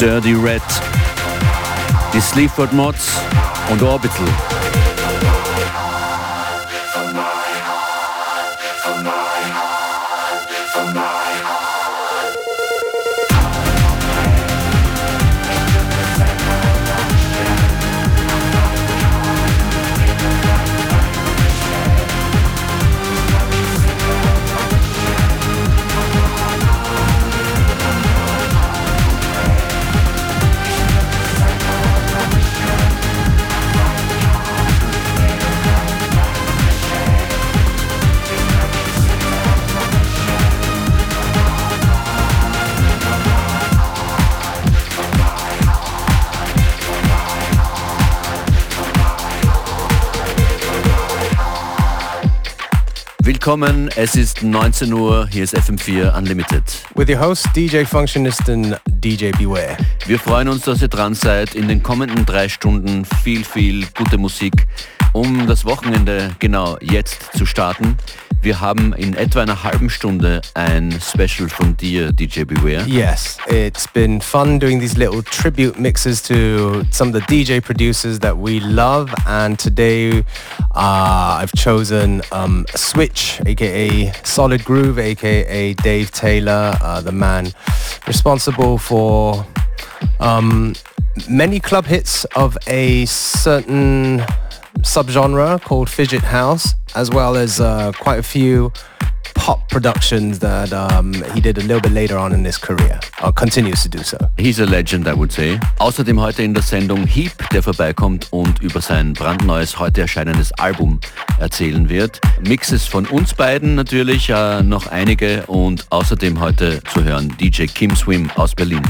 Dirty Red, die Sleaford Mods und Orbital. Willkommen. Es ist 19 Uhr. Hier ist FM4 Unlimited. With your host DJ Functionist and DJ Beware. Wir freuen uns, dass ihr dran seid. In den kommenden drei Stunden viel, viel gute Musik, um das Wochenende genau jetzt zu starten. Wir haben in etwa einer halben Stunde ein Special von dir, DJ Beware. Yes, it's been fun doing these little tribute mixes to some of the DJ producers that we love. And today uh, I've chosen um, Switch, aka Solid Groove, aka Dave Taylor, uh, the man responsible for um, many club hits of a certain subgenre called Fidget House, as well as uh, quite a few pop productions that um, he did a little bit later on in his career, or continues to do so. He's a legend, I would say. Außerdem heute in der Sendung Heap, der vorbeikommt und über sein brandneues, heute erscheinendes Album erzählen wird. Mixes von uns beiden natürlich, äh, noch einige und außerdem heute zu hören DJ Kim Swim aus Berlin.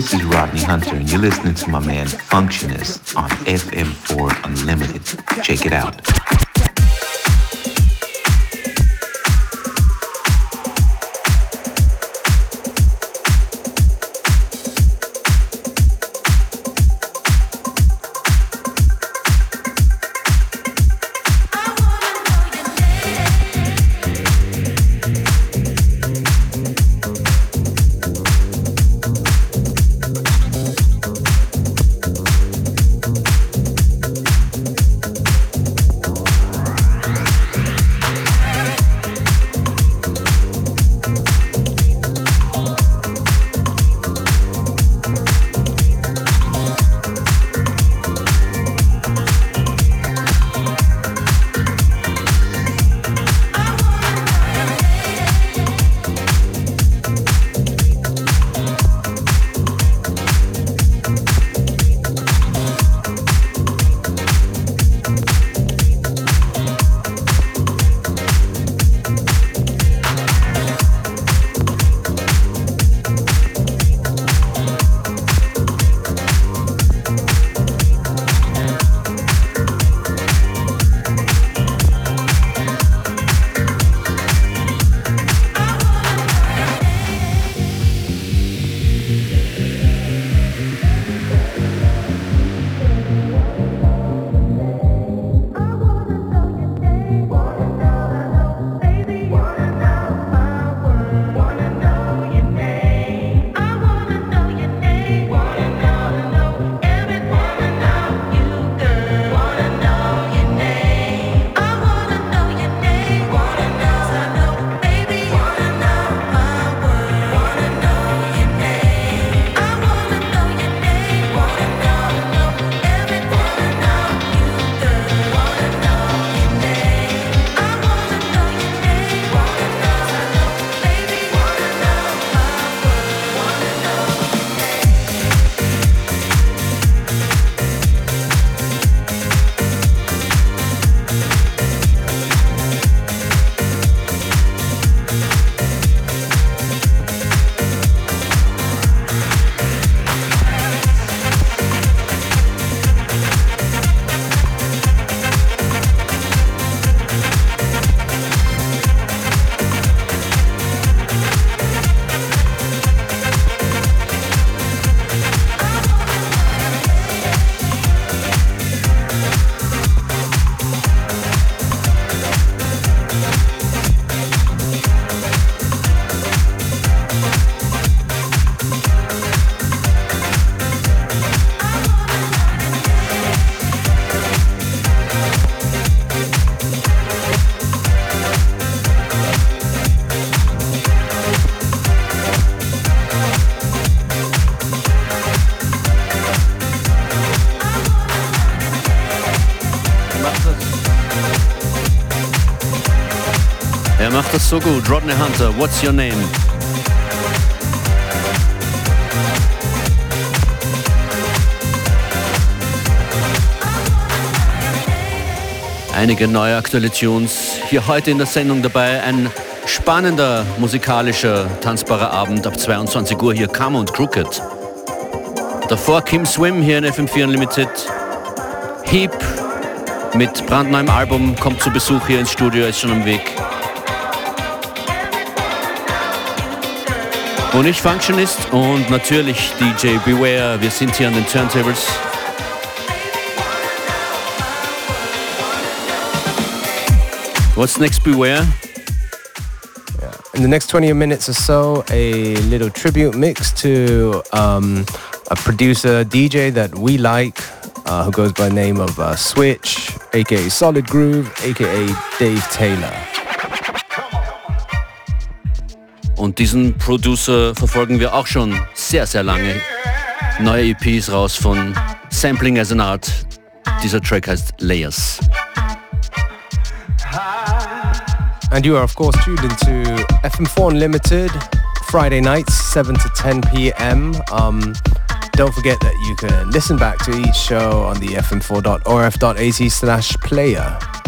This is Rodney Hunter, and you're listening to my man Functionist on FM4 Unlimited. Check it out. So gut. Rodney Hunter, what's your name? Einige neue aktuelle Tunes hier heute in der Sendung dabei. Ein spannender musikalischer, tanzbarer Abend ab 22 Uhr hier Come und Crooked. Davor Kim Swim hier in FM4 Unlimited. Heap mit brandneuem Album, kommt zu Besuch hier ins Studio, ist schon am Weg. Und ich Functionist und natürlich DJ Beware. Wir sind hier an den Turntables. What's next, Beware? In the next 20 minutes or so, a little tribute mix to um, a producer, DJ that we like, uh, who goes by the name of uh, Switch, aka Solid Groove, aka Dave Taylor. Und diesen Producer verfolgen wir auch schon sehr, sehr lange. Neue EPs raus von Sampling as an Art. Dieser Track heißt Layers. And you are, of course, tuned into FM4 Unlimited, Friday nights, 7 to 10 p.m. Um, don't forget that you can listen back to each show on the fm4.orf.at slash player.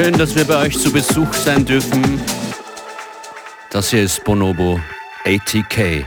Schön, dass wir bei euch zu Besuch sein dürfen. Das hier ist Bonobo ATK.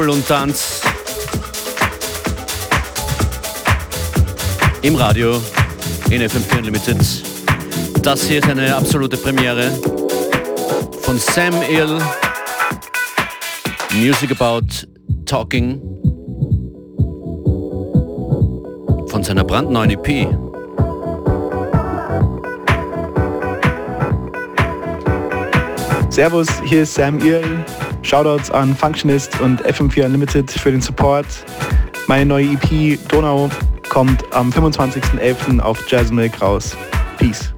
Jubel und Tanz im Radio in FM4 Unlimited. Das hier ist eine absolute Premiere von Sam Ill. Music About Talking von seiner brandneuen EP. Servus, hier ist Sam Ill. Shoutouts an Functionist und FM4 Unlimited für den Support. Meine neue EP Donau kommt am 25.11. auf Jazzmilk raus. Peace.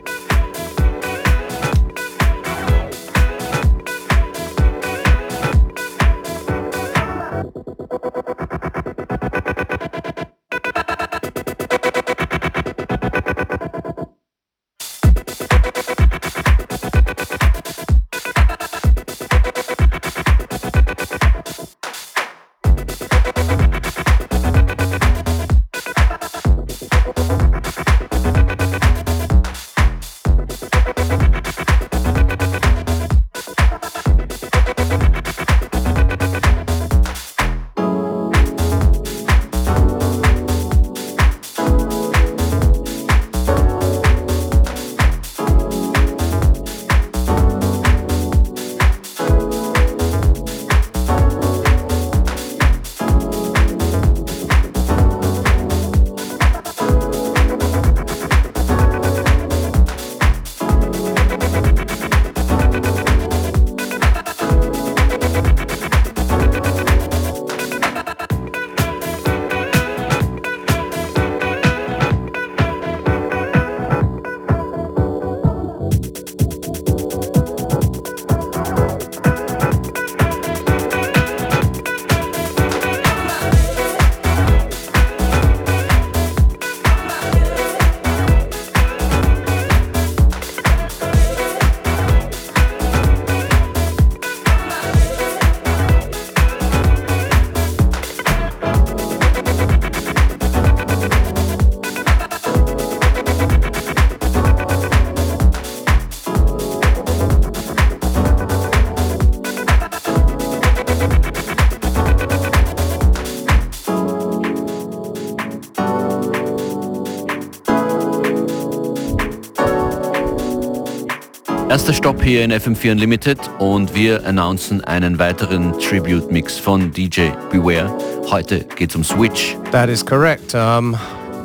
Erster Stopp hier in FM4 Unlimited und wir announcen einen weiteren Tribute-Mix von DJ Beware. Heute geht's um Switch. That is correct. Um,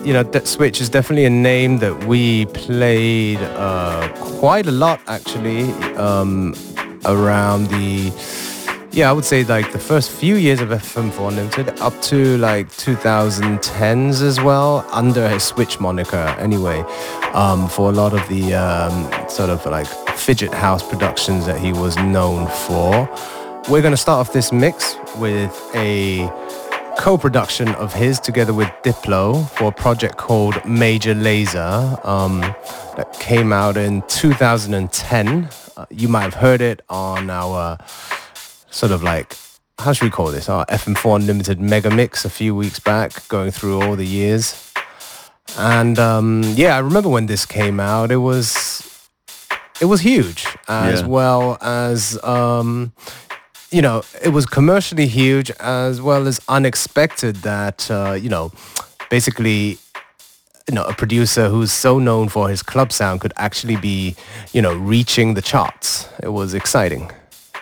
you know, that Switch is definitely a name that we played uh, quite a lot actually um, around the yeah, I would say like the first few years of FM4 Unlimited up to like 2010s as well, under his Switch moniker anyway, um, for a lot of the um, sort of like fidget house productions that he was known for. We're going to start off this mix with a co-production of his together with Diplo for a project called Major Lazer um, that came out in 2010. Uh, you might have heard it on our sort of like how should we call this? Our FM4 Unlimited Mega Mix a few weeks back, going through all the years. And um, yeah, I remember when this came out. It was it was huge, as yeah. well as um, you know, it was commercially huge as well as unexpected. That uh, you know, basically you know, a producer who's so known for his club sound could actually be, you know, reaching the charts. It was exciting.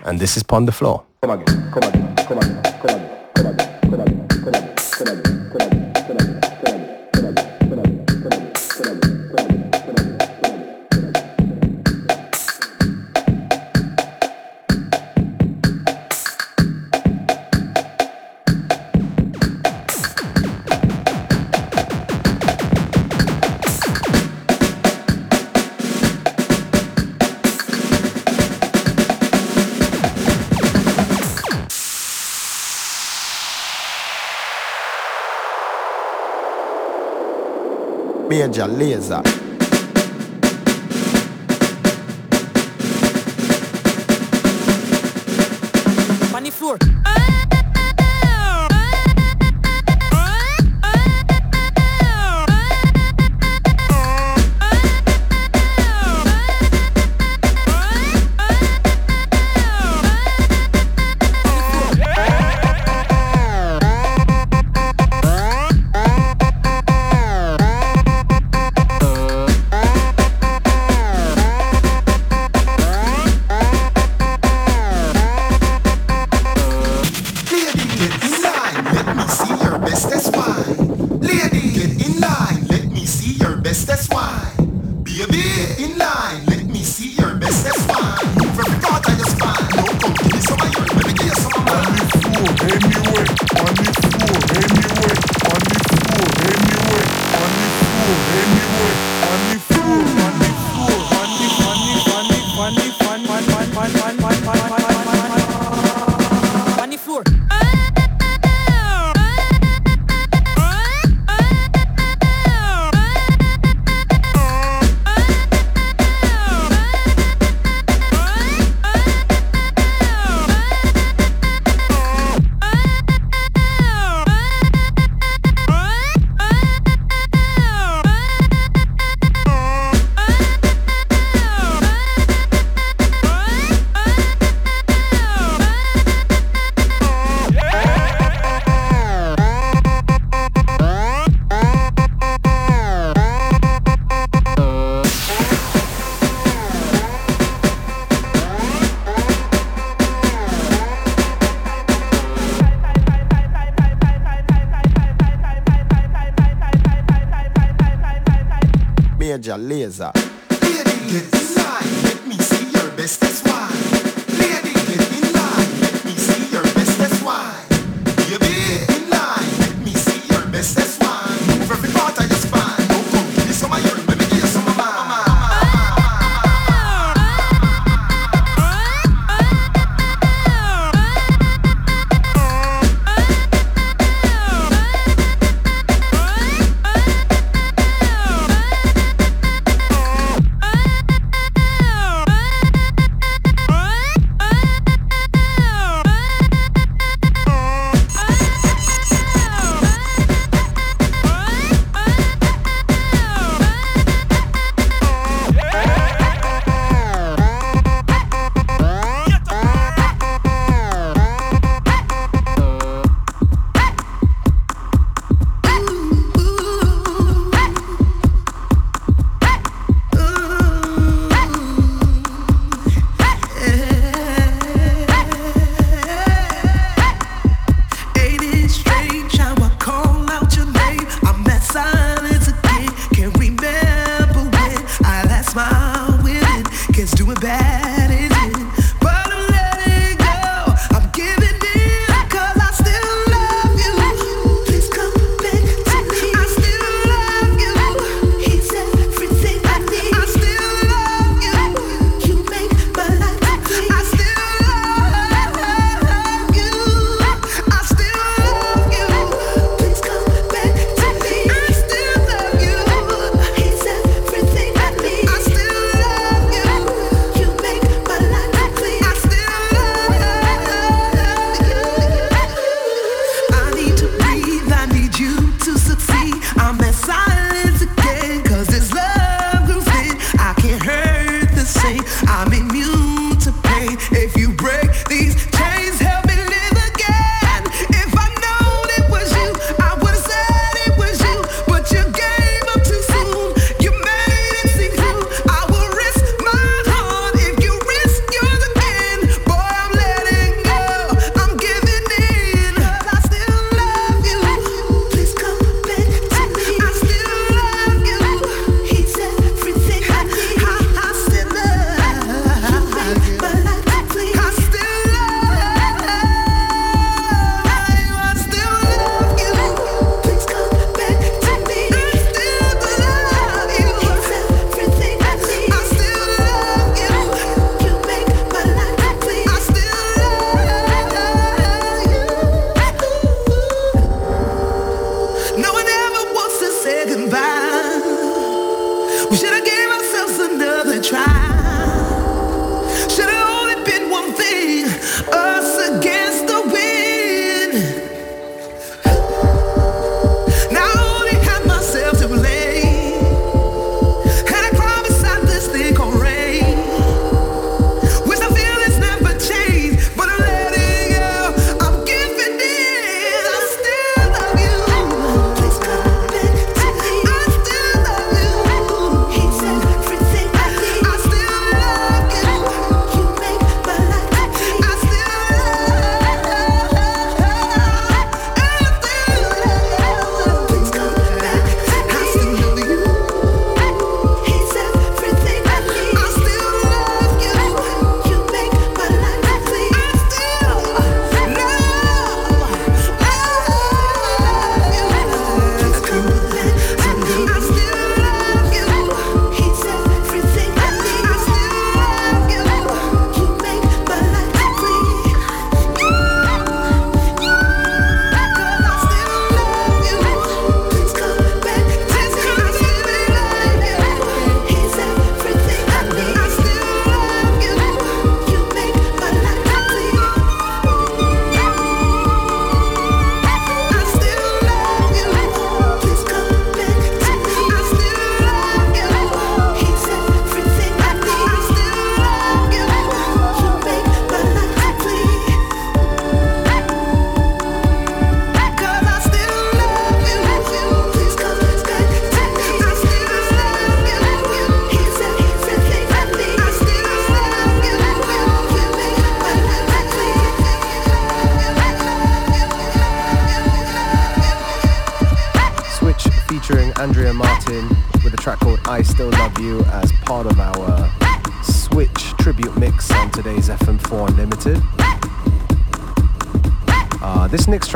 And this is Pon de Floor. Come again, come again, come again, come again, média lesa. Fortaleza.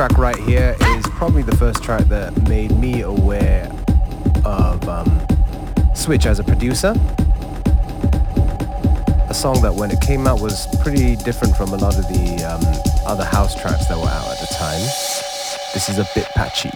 Track right here is probably the first track that made me aware of um, Switch as a producer. A song that when it came out was pretty different from a lot of the um, other house tracks that were out at the time. This is a bit patchy.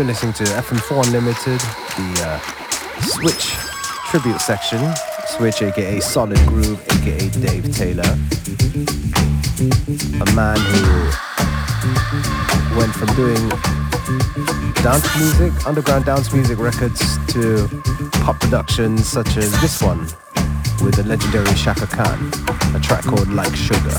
You're listening to FM4 Unlimited, the uh, Switch tribute section. Switch, aka Solid Groove, aka Dave Taylor. A man who went from doing dance music, underground dance music records, to pop productions such as this one with the legendary Chaka Khan, a track called Like Sugar.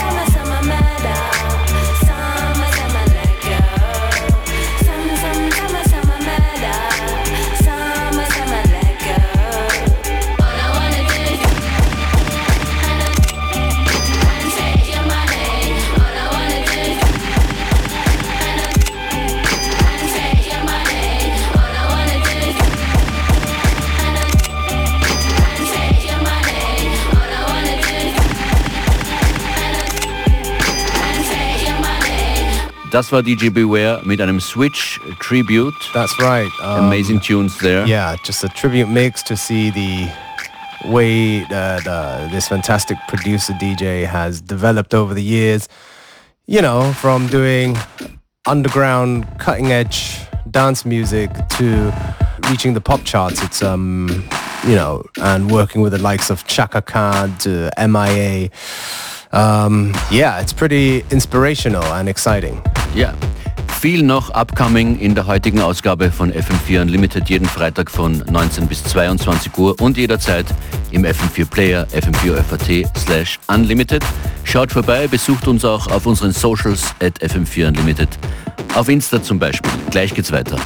Das war DJ Beware mit einem Switch Tribute. That's right. Um, Amazing tunes there. Yeah, just a tribute mix to see the way that uh, this fantastic producer DJ has developed over the years. You know, from doing underground, cutting edge dance music to reaching the pop charts. It's um, you know, and working with the likes of Chaka Khan to MIA. Um, yeah, it's pretty inspirational and exciting. Ja, viel noch upcoming in der heutigen Ausgabe von FM4 Unlimited jeden Freitag von 19 bis 22 Uhr und jederzeit im FM4 Player fm4 slash unlimited. Schaut vorbei, besucht uns auch auf unseren Socials at FM4 Unlimited. Auf Insta zum Beispiel. Gleich geht's weiter.